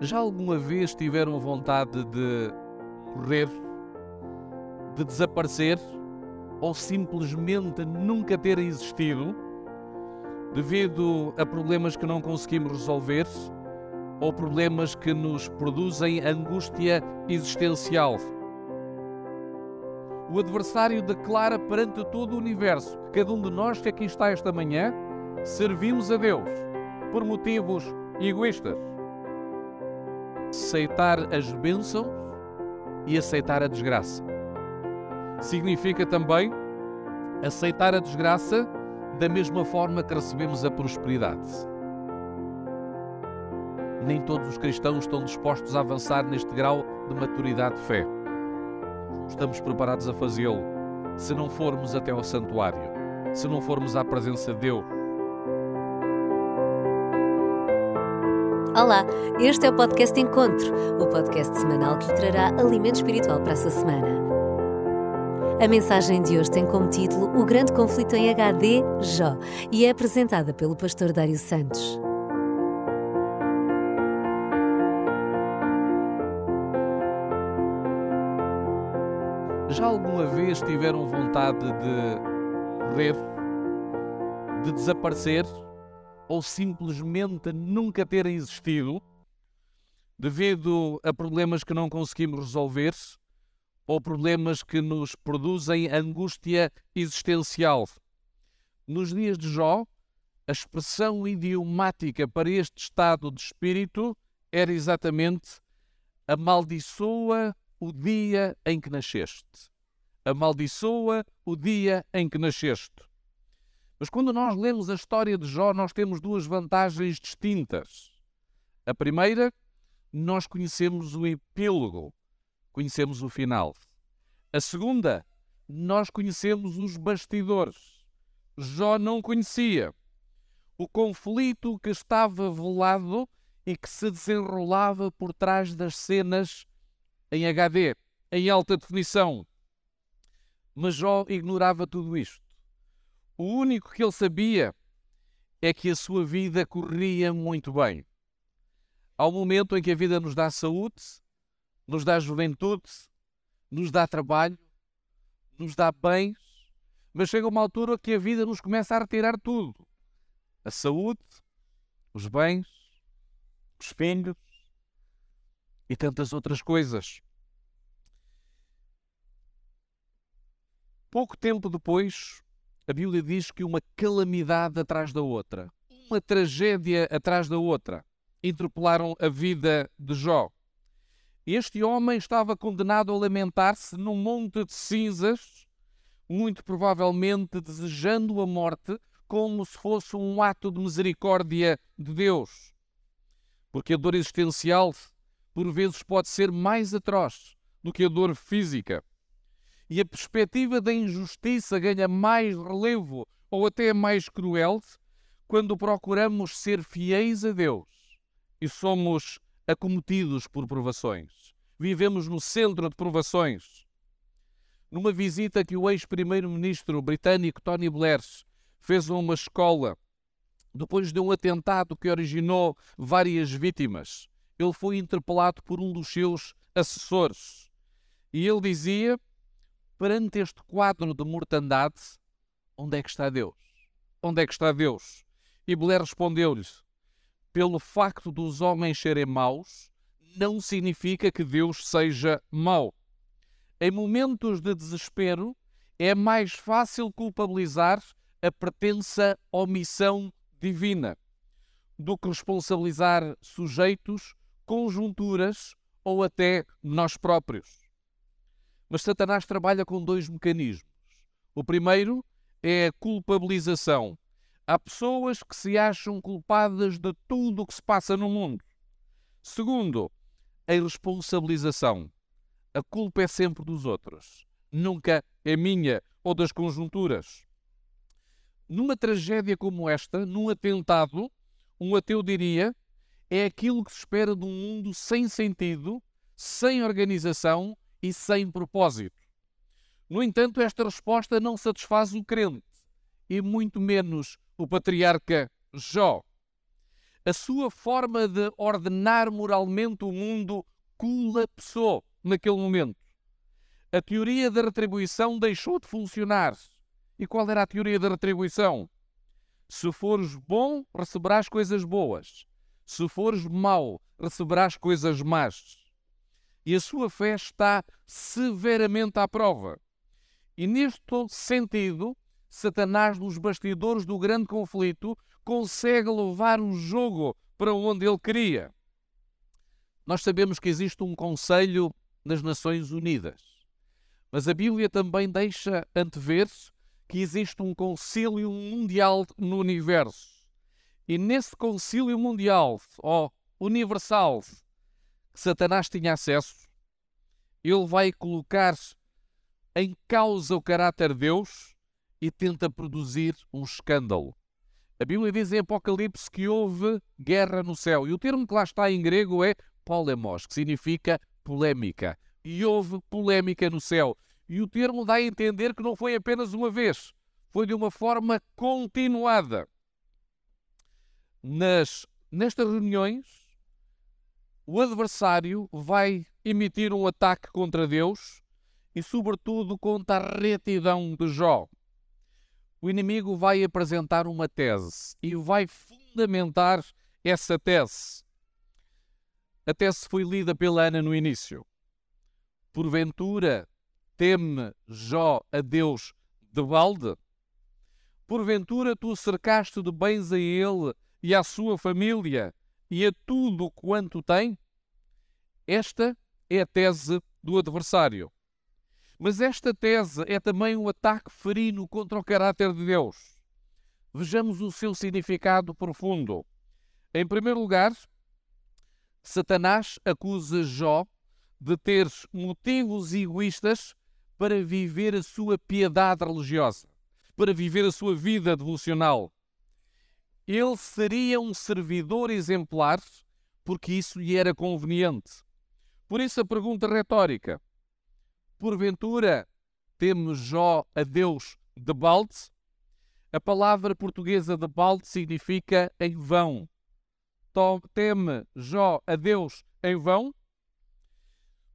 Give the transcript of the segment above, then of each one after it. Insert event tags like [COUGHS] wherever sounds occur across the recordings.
Já alguma vez tiveram vontade de correr, de desaparecer ou simplesmente nunca ter existido devido a problemas que não conseguimos resolver ou problemas que nos produzem angústia existencial? O adversário declara perante todo o universo que cada um de nós que aqui está esta manhã servimos a Deus por motivos egoístas. Aceitar as bênçãos e aceitar a desgraça. Significa também aceitar a desgraça da mesma forma que recebemos a prosperidade. Nem todos os cristãos estão dispostos a avançar neste grau de maturidade de fé. Estamos preparados a fazê-lo se não formos até ao santuário, se não formos à presença de Deus. Olá, este é o podcast Encontro, o podcast semanal que lhe trará alimento espiritual para a sua semana. A mensagem de hoje tem como título O Grande Conflito em HD Jó e é apresentada pelo pastor Dário Santos. Já alguma vez tiveram vontade de correr, de desaparecer ou simplesmente nunca ter existido devido a problemas que não conseguimos resolver ou problemas que nos produzem angústia existencial? Nos dias de Jó, a expressão idiomática para este estado de espírito era exatamente amaldiçoa o dia em que nasceste. Amaldiçoa o dia em que nasceste. Mas quando nós lemos a história de Jó, nós temos duas vantagens distintas. A primeira, nós conhecemos o epílogo, conhecemos o final. A segunda, nós conhecemos os bastidores. Jó não conhecia o conflito que estava velado e que se desenrolava por trás das cenas em HD, em alta definição. Mas Jó ignorava tudo isto. O único que ele sabia é que a sua vida corria muito bem. Um momento em que a vida nos dá saúde, nos dá juventude, nos dá trabalho, nos dá bens, mas chega uma altura que a vida nos começa a retirar tudo: a saúde, os bens, os filhos e tantas outras coisas. Pouco tempo depois, a Bíblia diz que uma calamidade atrás da outra, uma tragédia atrás da outra, interpelaram a vida de Jó. Este homem estava condenado a lamentar-se num monte de cinzas, muito provavelmente desejando a morte como se fosse um ato de misericórdia de Deus. Porque a dor existencial, por vezes, pode ser mais atroz do que a dor física e a perspectiva da injustiça ganha mais relevo ou até mais cruel quando procuramos ser fiéis a Deus e somos acometidos por provações. Vivemos no centro de provações. Numa visita que o ex-primeiro-ministro britânico Tony Blair fez a uma escola depois de um atentado que originou várias vítimas, ele foi interpelado por um dos seus assessores. E ele dizia perante este quadro de mortandade, onde é que está Deus? Onde é que está Deus? E Blair respondeu-lhe: pelo facto dos homens serem maus, não significa que Deus seja mau. Em momentos de desespero, é mais fácil culpabilizar a pretensa omissão divina do que responsabilizar sujeitos, conjunturas ou até nós próprios. Mas Satanás trabalha com dois mecanismos. O primeiro é a culpabilização. Há pessoas que se acham culpadas de tudo o que se passa no mundo. Segundo, a irresponsabilização. A culpa é sempre dos outros, nunca é minha ou das conjunturas. Numa tragédia como esta, num atentado, um ateu diria é aquilo que se espera de um mundo sem sentido, sem organização e sem propósito. No entanto, esta resposta não satisfaz o crente e muito menos o patriarca Jó. A sua forma de ordenar moralmente o mundo colapsou naquele momento. A teoria da retribuição deixou de funcionar. E qual era a teoria da retribuição? Se fores bom, receberás coisas boas. Se fores mau, receberás coisas más. E a sua fé está severamente à prova. E neste sentido, Satanás, nos bastidores do grande conflito, consegue levar o jogo para onde ele queria. Nós sabemos que existe um Conselho nas Nações Unidas, mas a Bíblia também deixa antever-se que existe um concílio mundial no universo. E nesse concílio mundial, ou universal, que Satanás tinha acesso, ele vai colocar em causa o caráter de Deus e tenta produzir um escândalo. A Bíblia diz em Apocalipse que houve guerra no céu. E o termo que lá está em grego é polemos, que significa polémica. E houve polémica no céu. E o termo dá a entender que não foi apenas uma vez, foi de uma forma continuada. Nas, nestas reuniões, o adversário vai emitir um ataque contra Deus e, sobretudo, contra a retidão de Jó. O inimigo vai apresentar uma tese e vai fundamentar essa tese. A tese foi lida pela Ana no início. Porventura teme Jó a Deus de balde? Porventura tu cercaste de bens a ele e à sua família e a tudo quanto tem? Esta é a tese do adversário. Mas esta tese é também um ataque ferino contra o caráter de Deus. Vejamos o seu significado profundo. Em primeiro lugar, Satanás acusa Jó de ter motivos egoístas para viver a sua piedade religiosa, para viver a sua vida devocional. Ele seria um servidor exemplar porque isso lhe era conveniente. Por isso a pergunta retórica: porventura temos Jó a Deus de balde? A palavra portuguesa de balde significa em vão. Teme Jó a Deus em vão?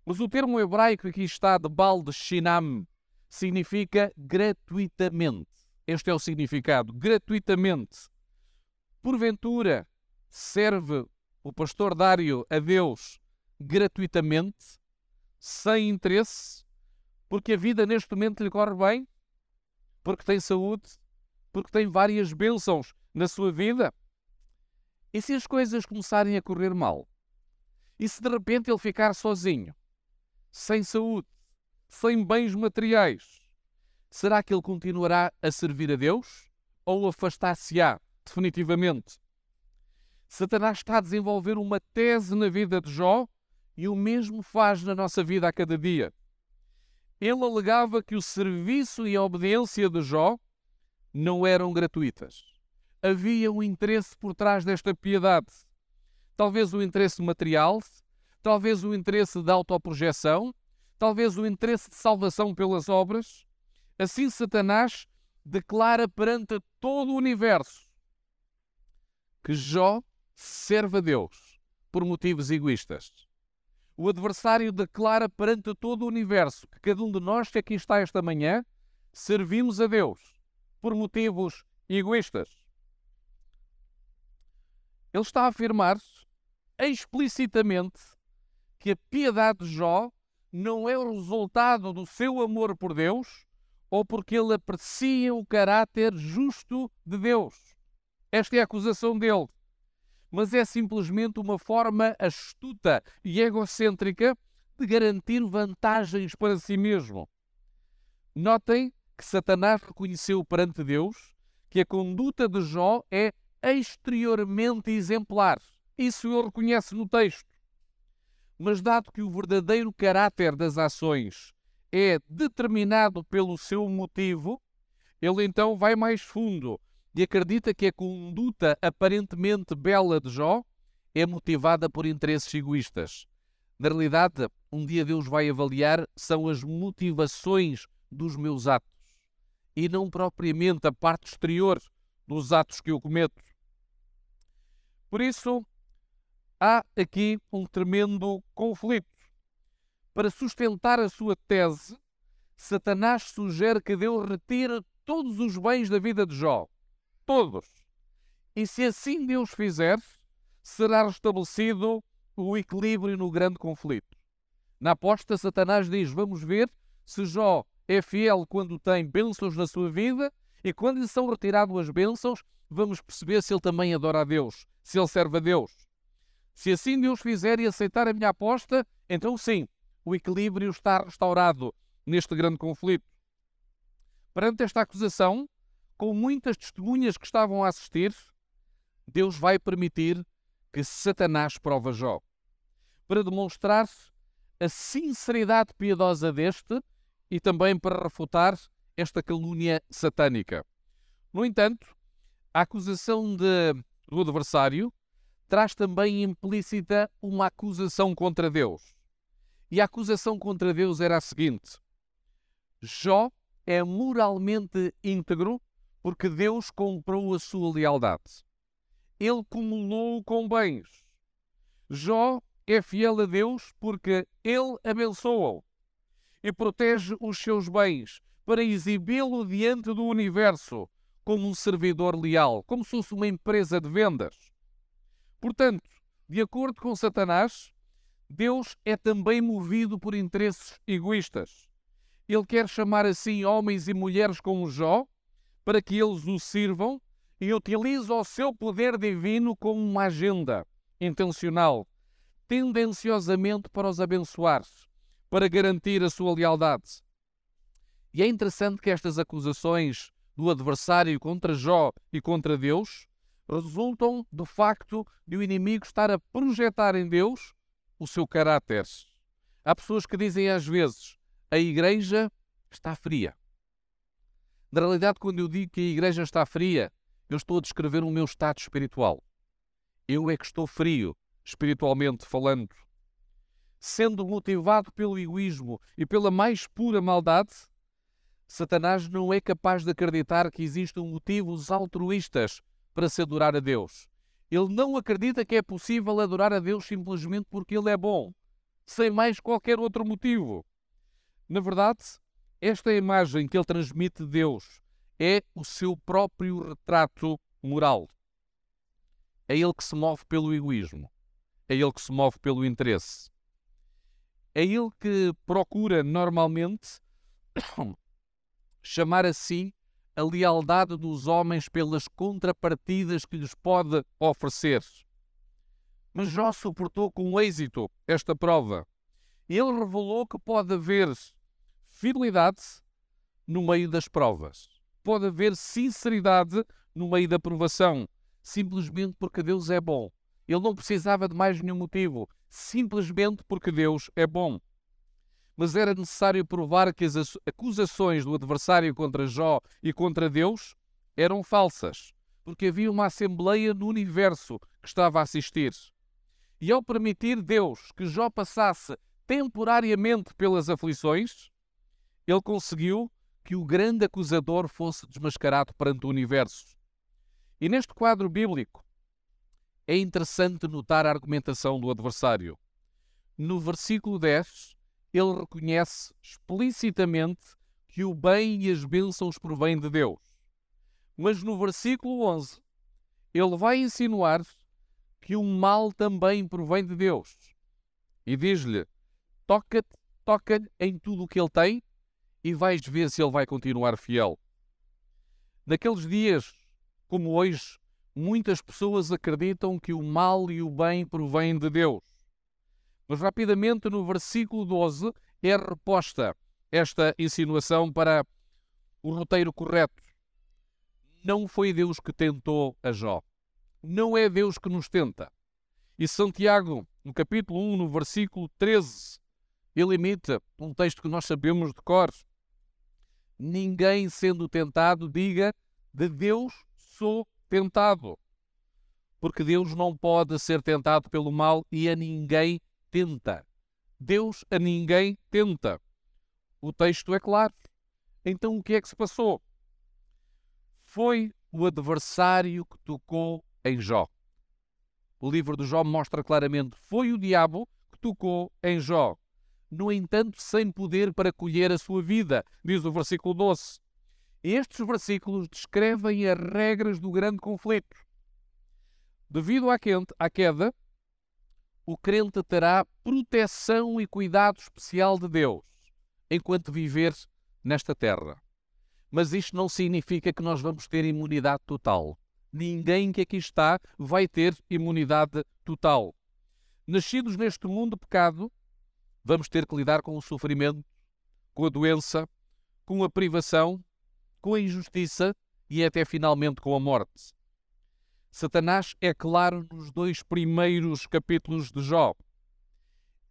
Mas o termo hebraico aqui está de balde shinam significa gratuitamente. Este é o significado, gratuitamente. Porventura, serve o pastor Dário a Deus gratuitamente, sem interesse, porque a vida neste momento lhe corre bem, porque tem saúde, porque tem várias bênçãos na sua vida. E se as coisas começarem a correr mal? E se de repente ele ficar sozinho, sem saúde, sem bens materiais? Será que ele continuará a servir a Deus? Ou afastar-se-á definitivamente? Satanás está a desenvolver uma tese na vida de Jó e o mesmo faz na nossa vida a cada dia. Ele alegava que o serviço e a obediência de Jó não eram gratuitas. Havia um interesse por trás desta piedade. Talvez o interesse material, talvez o interesse de autoprojeção, talvez o interesse de salvação pelas obras. Assim, Satanás declara perante todo o universo que Jó serve a Deus por motivos egoístas o adversário declara perante todo o universo que cada um de nós que aqui está esta manhã servimos a Deus por motivos egoístas. Ele está a afirmar explicitamente que a piedade de Jó não é o resultado do seu amor por Deus ou porque ele aprecia o caráter justo de Deus. Esta é a acusação dele mas é simplesmente uma forma astuta e egocêntrica de garantir vantagens para si mesmo. Notem que Satanás reconheceu perante Deus que a conduta de Jó é exteriormente exemplar. Isso ele reconhece no texto. Mas, dado que o verdadeiro caráter das ações é determinado pelo seu motivo, ele então vai mais fundo e acredita que a conduta aparentemente bela de Jó é motivada por interesses egoístas. Na realidade, um dia Deus vai avaliar são as motivações dos meus atos e não propriamente a parte exterior dos atos que eu cometo. Por isso, há aqui um tremendo conflito. Para sustentar a sua tese, Satanás sugere que Deus retire todos os bens da vida de Jó. Todos. E se assim Deus fizer, será restabelecido o equilíbrio no grande conflito. Na aposta, Satanás diz: Vamos ver se Jó é fiel quando tem bênçãos na sua vida e quando lhe são retiradas as bênçãos, vamos perceber se ele também adora a Deus, se ele serve a Deus. Se assim Deus fizer e aceitar a minha aposta, então sim, o equilíbrio está restaurado neste grande conflito. Perante esta acusação, com muitas testemunhas que estavam a assistir, Deus vai permitir que Satanás prova Jó, para demonstrar a sinceridade piedosa deste e também para refutar esta calúnia satânica. No entanto, a acusação de, do adversário traz também implícita uma acusação contra Deus. E a acusação contra Deus era a seguinte: Jó é moralmente íntegro porque Deus comprou a sua lealdade. Ele cumulou com bens. Jó é fiel a Deus porque ele abençoa-o e protege os seus bens para exibi-lo diante do universo como um servidor leal, como se fosse uma empresa de vendas. Portanto, de acordo com Satanás, Deus é também movido por interesses egoístas. Ele quer chamar assim homens e mulheres como Jó para que eles o sirvam e utiliza o seu poder divino como uma agenda intencional, tendenciosamente para os abençoar, para garantir a sua lealdade. E é interessante que estas acusações do adversário contra Jó e contra Deus resultam do facto de o inimigo estar a projetar em Deus o seu caráter. Há pessoas que dizem às vezes: a igreja está fria. Na realidade, quando eu digo que a igreja está fria, eu estou a descrever o meu estado espiritual. Eu é que estou frio, espiritualmente falando. Sendo motivado pelo egoísmo e pela mais pura maldade, Satanás não é capaz de acreditar que existam motivos altruístas para se adorar a Deus. Ele não acredita que é possível adorar a Deus simplesmente porque Ele é bom, sem mais qualquer outro motivo. Na verdade, esta imagem que ele transmite de Deus é o seu próprio retrato moral. É ele que se move pelo egoísmo. É ele que se move pelo interesse. É ele que procura normalmente [COUGHS] chamar assim a lealdade dos homens pelas contrapartidas que lhes pode oferecer. Mas Jó suportou com êxito esta prova. Ele revelou que pode haver fidelidade no meio das provas. Pode haver sinceridade no meio da provação, simplesmente porque Deus é bom. Ele não precisava de mais nenhum motivo, simplesmente porque Deus é bom mas era necessário provar que as acusações do adversário contra Jó e contra Deus eram falsas, porque havia uma assembleia no universo que estava a assistir. E ao permitir Deus que Jó passasse temporariamente pelas aflições, ele conseguiu que o grande acusador fosse desmascarado perante o universo. E neste quadro bíblico é interessante notar a argumentação do adversário. No versículo 10, ele reconhece explicitamente que o bem e as bênçãos provêm de Deus. Mas no versículo 11, ele vai insinuar que o mal também provém de Deus. E diz-lhe: toca-te, toca-lhe em tudo o que ele tem e vais ver se ele vai continuar fiel. Naqueles dias, como hoje, muitas pessoas acreditam que o mal e o bem provêm de Deus. Mas rapidamente no versículo 12 é reposta esta insinuação para o roteiro correto. Não foi Deus que tentou a Jó. Não é Deus que nos tenta. E Santiago, no capítulo 1, no versículo 13, ele imita um texto que nós sabemos de cor. Ninguém sendo tentado diga de Deus sou tentado. Porque Deus não pode ser tentado pelo mal e a ninguém tenta. Deus a ninguém tenta. O texto é claro. Então o que é que se passou? Foi o adversário que tocou em Jó. o livro de Jó mostra claramente, foi o diabo que tocou em Jó. No entanto, sem poder para colher a sua vida, diz o versículo 12. Estes versículos descrevem as regras do grande conflito. Devido à queda, o crente terá proteção e cuidado especial de Deus enquanto viver nesta terra. Mas isto não significa que nós vamos ter imunidade total. Ninguém que aqui está vai ter imunidade total. Nascidos neste mundo pecado, vamos ter que lidar com o sofrimento, com a doença, com a privação, com a injustiça e até finalmente com a morte. Satanás é claro nos dois primeiros capítulos de Jó.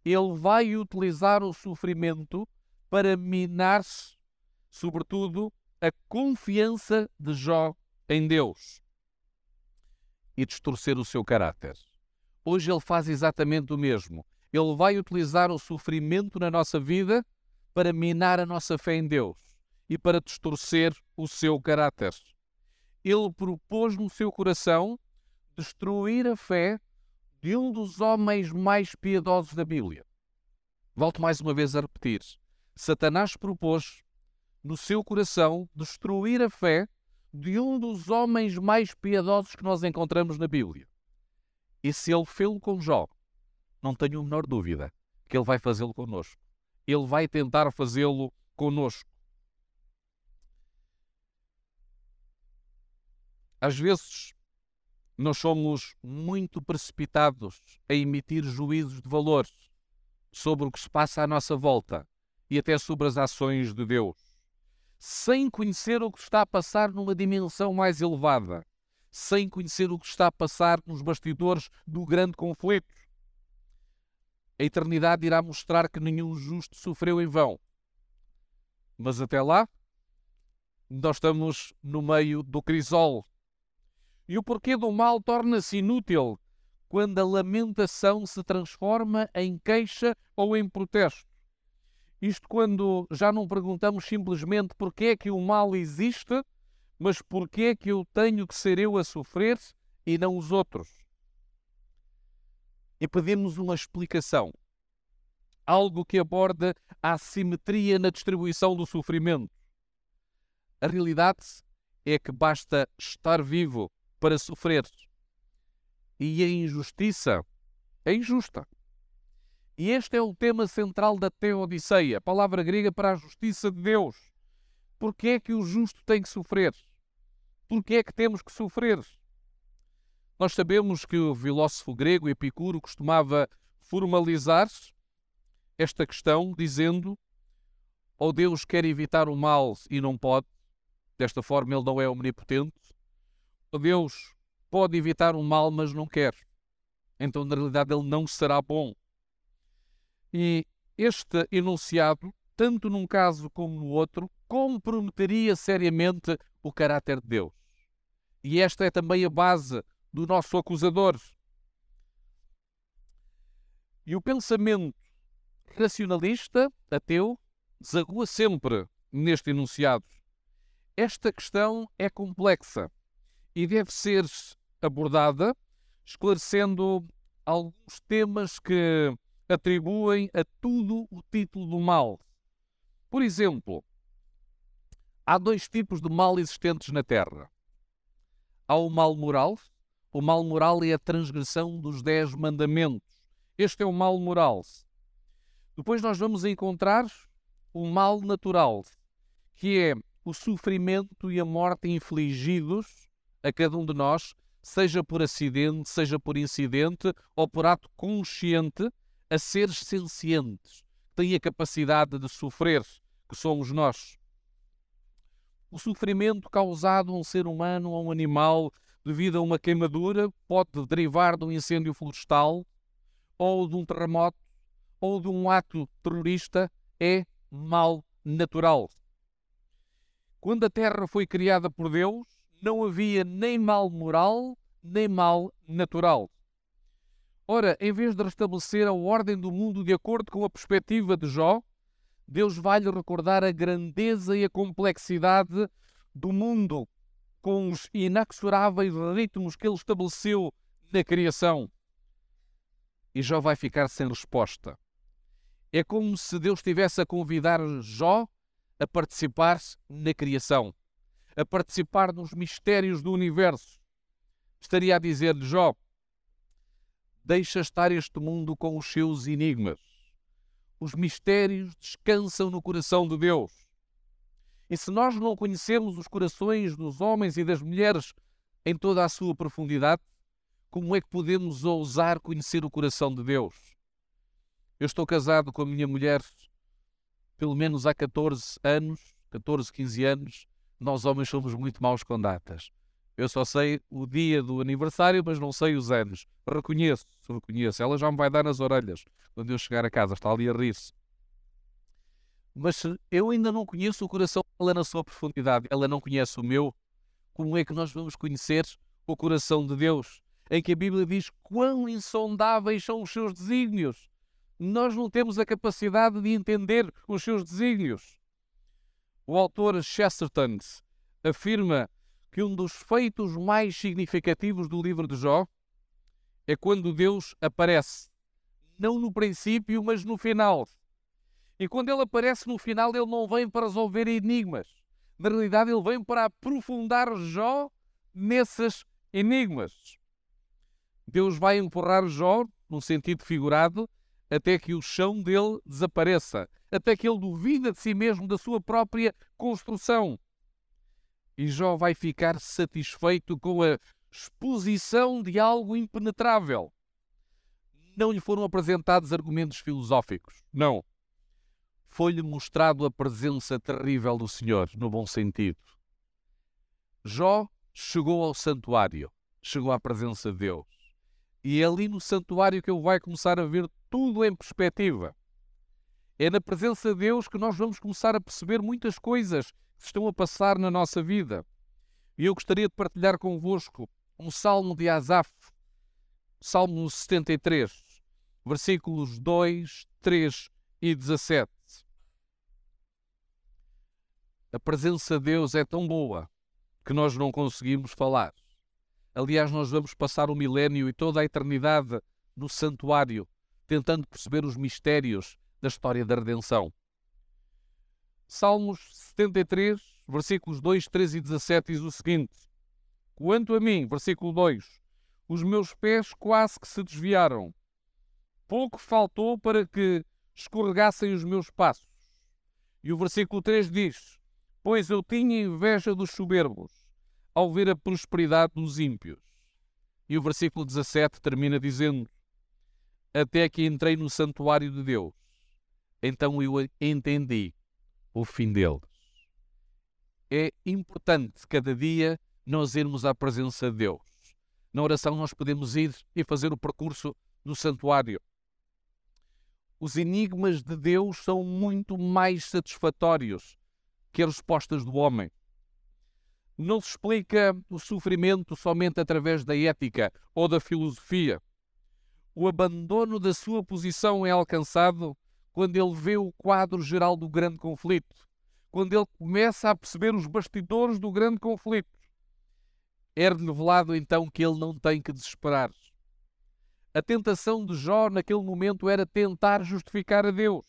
Ele vai utilizar o sofrimento para minar-se, sobretudo, a confiança de Jó em Deus e distorcer o seu caráter. Hoje ele faz exatamente o mesmo. Ele vai utilizar o sofrimento na nossa vida para minar a nossa fé em Deus e para distorcer o seu caráter. Ele propôs no seu coração destruir a fé de um dos homens mais piedosos da Bíblia. Volto mais uma vez a repetir. Satanás propôs no seu coração destruir a fé de um dos homens mais piedosos que nós encontramos na Bíblia. E se ele fê-lo com Jó, não tenho a menor dúvida que ele vai fazê-lo conosco. Ele vai tentar fazê-lo conosco. Às vezes, nós somos muito precipitados a emitir juízos de valor sobre o que se passa à nossa volta e até sobre as ações de Deus, sem conhecer o que está a passar numa dimensão mais elevada, sem conhecer o que está a passar nos bastidores do grande conflito. A eternidade irá mostrar que nenhum justo sofreu em vão. Mas até lá, nós estamos no meio do crisol. E o porquê do mal torna-se inútil quando a lamentação se transforma em queixa ou em protesto. Isto quando já não perguntamos simplesmente porquê é que o mal existe, mas porquê é que eu tenho que ser eu a sofrer e não os outros. E pedimos uma explicação. Algo que aborda a assimetria na distribuição do sofrimento. A realidade é que basta estar vivo para sofrer. E a injustiça é injusta. E este é o tema central da Teodiceia, palavra grega para a justiça de Deus. Porquê é que o justo tem que sofrer? Porquê é que temos que sofrer? Nós sabemos que o filósofo grego Epicuro costumava formalizar esta questão dizendo: ou Deus quer evitar o mal e não pode, desta forma ele não é omnipotente, ou Deus pode evitar o mal, mas não quer. Então, na realidade, ele não será bom. E este enunciado, tanto num caso como no outro, comprometeria seriamente o caráter de Deus. E esta é também a base do nosso acusador. E o pensamento racionalista, ateu, desagua sempre neste enunciado. Esta questão é complexa e deve ser abordada esclarecendo alguns temas que atribuem a tudo o título do mal. Por exemplo, há dois tipos de mal existentes na Terra. Há o mal moral. O mal moral é a transgressão dos dez mandamentos. Este é o mal moral. Depois nós vamos encontrar o mal natural, que é o sofrimento e a morte infligidos a cada um de nós, seja por acidente, seja por incidente ou por ato consciente a seres sencientes, têm a capacidade de sofrer, que somos nós. O sofrimento causado a um ser humano a um animal devido a uma queimadura pode derivar de um incêndio florestal, ou de um terremoto, ou de um ato terrorista, é mal natural. Quando a Terra foi criada por Deus, não havia nem mal moral, nem mal natural. Ora, em vez de restabelecer a ordem do mundo de acordo com a perspectiva de Jó, Deus vai-lhe recordar a grandeza e a complexidade do mundo com os inexoráveis ritmos que ele estabeleceu na criação. e Jó vai ficar sem resposta. É como se Deus estivesse a convidar Jó a participar na criação, a participar nos mistérios do universo. Estaria a dizer-lhe, Jó, deixa estar este mundo com os seus enigmas. Os mistérios descansam no coração de Deus. E se nós não conhecemos os corações dos homens e das mulheres em toda a sua profundidade, como é que podemos ousar conhecer o coração de Deus? Eu estou casado com a minha mulher pelo menos há 14 anos, 14, 15 anos. Nós homens somos muito maus com datas. Eu só sei o dia do aniversário, mas não sei os anos. Reconheço, reconheço. Ela já me vai dar nas orelhas quando eu chegar a casa. Está ali a rir-se. Mas eu ainda não conheço o coração dela na sua profundidade. Ela não conhece o meu. Como é que nós vamos conhecer o coração de Deus? Em que a Bíblia diz quão insondáveis são os seus desígnios. Nós não temos a capacidade de entender os seus desígnios. O autor Chesterton afirma que um dos feitos mais significativos do livro de Jó é quando Deus aparece, não no princípio, mas no final. E quando ele aparece no final, ele não vem para resolver enigmas. Na realidade, ele vem para aprofundar Jó nesses enigmas. Deus vai empurrar Jó, num sentido figurado, até que o chão dele desapareça, até que ele duvida de si mesmo, da sua própria construção. E Jó vai ficar satisfeito com a exposição de algo impenetrável. Não lhe foram apresentados argumentos filosóficos. Não. Foi-lhe mostrado a presença terrível do Senhor, no bom sentido. Jó chegou ao santuário, chegou à presença de Deus. E é ali no santuário que ele vai começar a ver tudo em perspectiva. É na presença de Deus que nós vamos começar a perceber muitas coisas que estão a passar na nossa vida. E eu gostaria de partilhar convosco um salmo de Asaf, Salmo 73, versículos 2, 3 e 17. A presença de Deus é tão boa que nós não conseguimos falar. Aliás, nós vamos passar o milénio e toda a eternidade no santuário, tentando perceber os mistérios da história da redenção. Salmos 73, versículos 2, 3 e 17 diz o seguinte: Quanto a mim, versículo 2, os meus pés quase que se desviaram. Pouco faltou para que escorregassem os meus passos. E o versículo 3 diz: Pois eu tinha inveja dos soberbos, ao ver a prosperidade dos ímpios. E o versículo 17 termina dizendo: Até que entrei no santuário de Deus, então eu entendi o fim deles. É importante cada dia nós irmos à presença de Deus. Na oração nós podemos ir e fazer o percurso no santuário. Os enigmas de Deus são muito mais satisfatórios que as respostas do homem. Não se explica o sofrimento somente através da ética ou da filosofia. O abandono da sua posição é alcançado quando ele vê o quadro geral do grande conflito, quando ele começa a perceber os bastidores do grande conflito, é revelado então que ele não tem que desesperar. A tentação de Jó naquele momento era tentar justificar a Deus,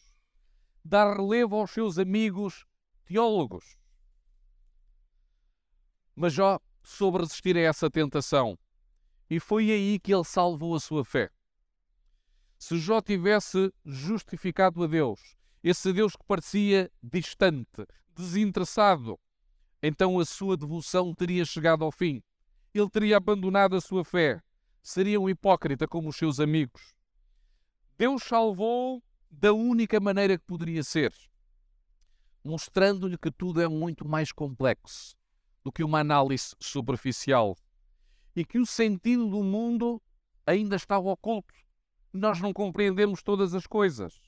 dar relevo aos seus amigos teólogos. Mas Jó soube resistir a essa tentação e foi aí que ele salvou a sua fé. Se Jó tivesse justificado a Deus, esse Deus que parecia distante, desinteressado, então a sua devoção teria chegado ao fim. Ele teria abandonado a sua fé. Seria um hipócrita como os seus amigos. Deus salvou da única maneira que poderia ser, mostrando-lhe que tudo é muito mais complexo do que uma análise superficial e que o sentido do mundo ainda está oculto nós não compreendemos todas as coisas.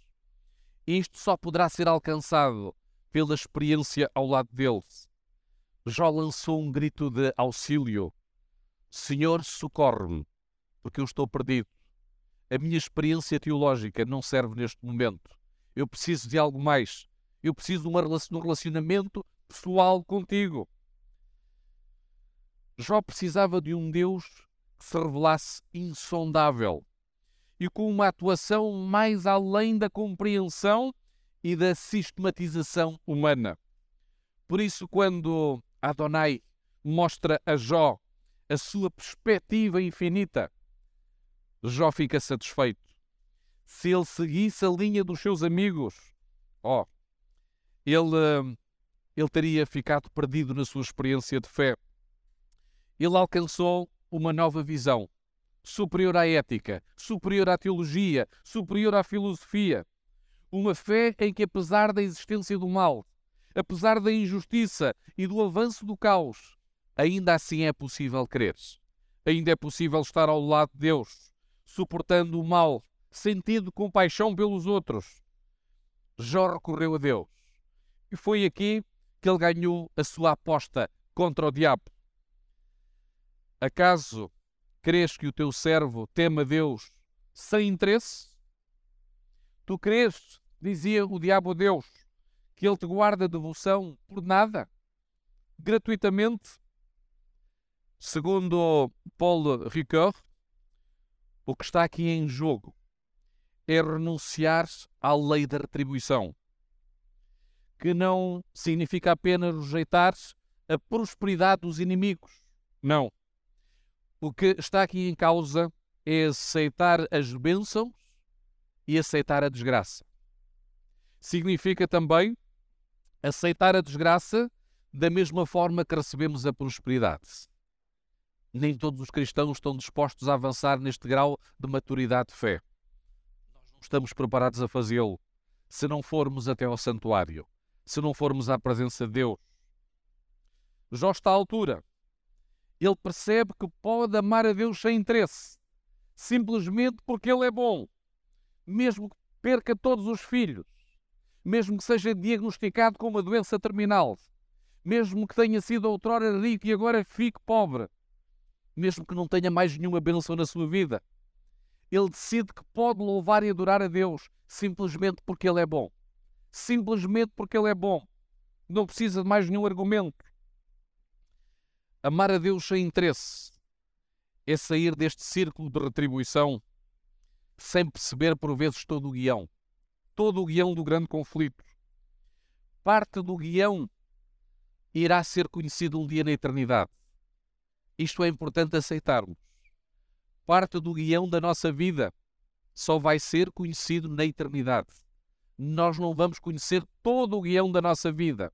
Isto só poderá ser alcançado pela experiência ao lado deles. Jó lançou um grito de auxílio: Senhor, socorre-me, porque eu estou perdido. A minha experiência teológica não serve neste momento. Eu preciso de algo mais. Eu preciso de um relacionamento pessoal contigo. Jó precisava de um Deus que se revelasse insondável, e com uma atuação mais além da compreensão e da sistematização humana. Por isso, quando Adonai mostra a Jó a sua perspectiva infinita, Jó fica satisfeito. Se ele seguisse a linha dos seus amigos, ó, oh, ele, ele teria ficado perdido na sua experiência de fé. Ele alcançou uma nova visão, superior à ética, superior à teologia, superior à filosofia. Uma fé em que, apesar da existência do mal, apesar da injustiça e do avanço do caos, ainda assim é possível crer. Ainda é possível estar ao lado de Deus, suportando o mal, sentindo compaixão pelos outros. Jó recorreu a Deus. E foi aqui que ele ganhou a sua aposta contra o diabo. Acaso crês que o teu servo teme a Deus sem interesse? Tu crês, dizia o diabo a Deus, que ele te guarda devoção por nada? Gratuitamente? Segundo Paul Ricoeur, o que está aqui em jogo é renunciar à lei da retribuição, que não significa apenas rejeitar a prosperidade dos inimigos. Não. O que está aqui em causa é aceitar as bênçãos e aceitar a desgraça. Significa também aceitar a desgraça da mesma forma que recebemos a prosperidade. Nem todos os cristãos estão dispostos a avançar neste grau de maturidade de fé. Nós não estamos preparados a fazê-lo se não formos até ao santuário, se não formos à presença de Deus. Jó está à altura ele percebe que pode amar a Deus sem interesse, simplesmente porque Ele é bom, mesmo que perca todos os filhos, mesmo que seja diagnosticado com uma doença terminal, mesmo que tenha sido outrora rico e agora fique pobre, mesmo que não tenha mais nenhuma bênção na sua vida. Ele decide que pode louvar e adorar a Deus simplesmente porque Ele é bom. Simplesmente porque Ele é bom. Não precisa de mais nenhum argumento. Amar a Deus sem interesse é sair deste círculo de retribuição sem perceber por vezes todo o guião, todo o guião do grande conflito. Parte do guião irá ser conhecido um dia na eternidade. Isto é importante aceitarmos. Parte do guião da nossa vida só vai ser conhecido na eternidade. Nós não vamos conhecer todo o guião da nossa vida.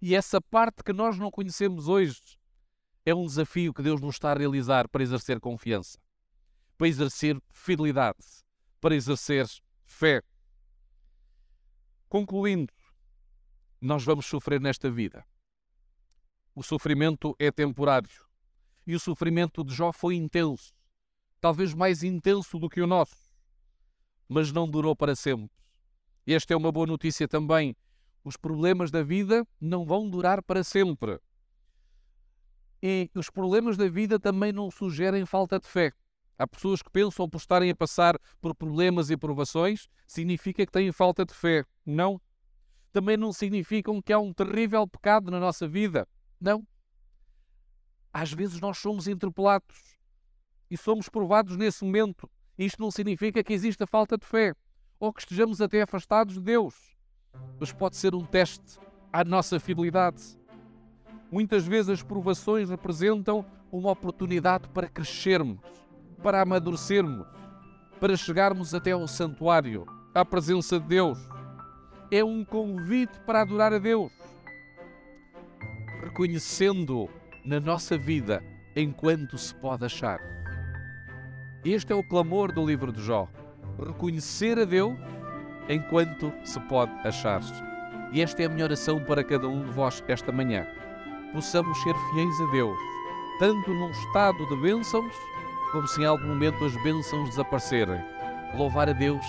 E essa parte que nós não conhecemos hoje é um desafio que Deus nos está a realizar para exercer confiança, para exercer fidelidade, para exercer fé. Concluindo, nós vamos sofrer nesta vida. O sofrimento é temporário. E o sofrimento de Jó foi intenso, talvez mais intenso do que o nosso, mas não durou para sempre. E esta é uma boa notícia também. Os problemas da vida não vão durar para sempre. E os problemas da vida também não sugerem falta de fé. Há pessoas que pensam por estarem a passar por problemas e provações, significa que têm falta de fé. Não. Também não significam que há um terrível pecado na nossa vida. Não. Às vezes nós somos interpelados e somos provados nesse momento. Isto não significa que exista falta de fé ou que estejamos até afastados de Deus. Mas pode ser um teste à nossa fidelidade. Muitas vezes as provações representam uma oportunidade para crescermos, para amadurecermos, para chegarmos até ao santuário, à presença de Deus. É um convite para adorar a Deus, reconhecendo na nossa vida enquanto se pode achar. Este é o clamor do livro de Jó: reconhecer a Deus enquanto se pode achar. E esta é a minha oração para cada um de vós esta manhã possamos ser fiéis a Deus, tanto num estado de bênçãos, como se em algum momento as bênçãos desaparecerem. Louvar a Deus,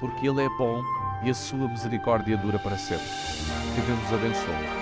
porque Ele é bom e a sua misericórdia dura para sempre. Que Deus nos abençoe.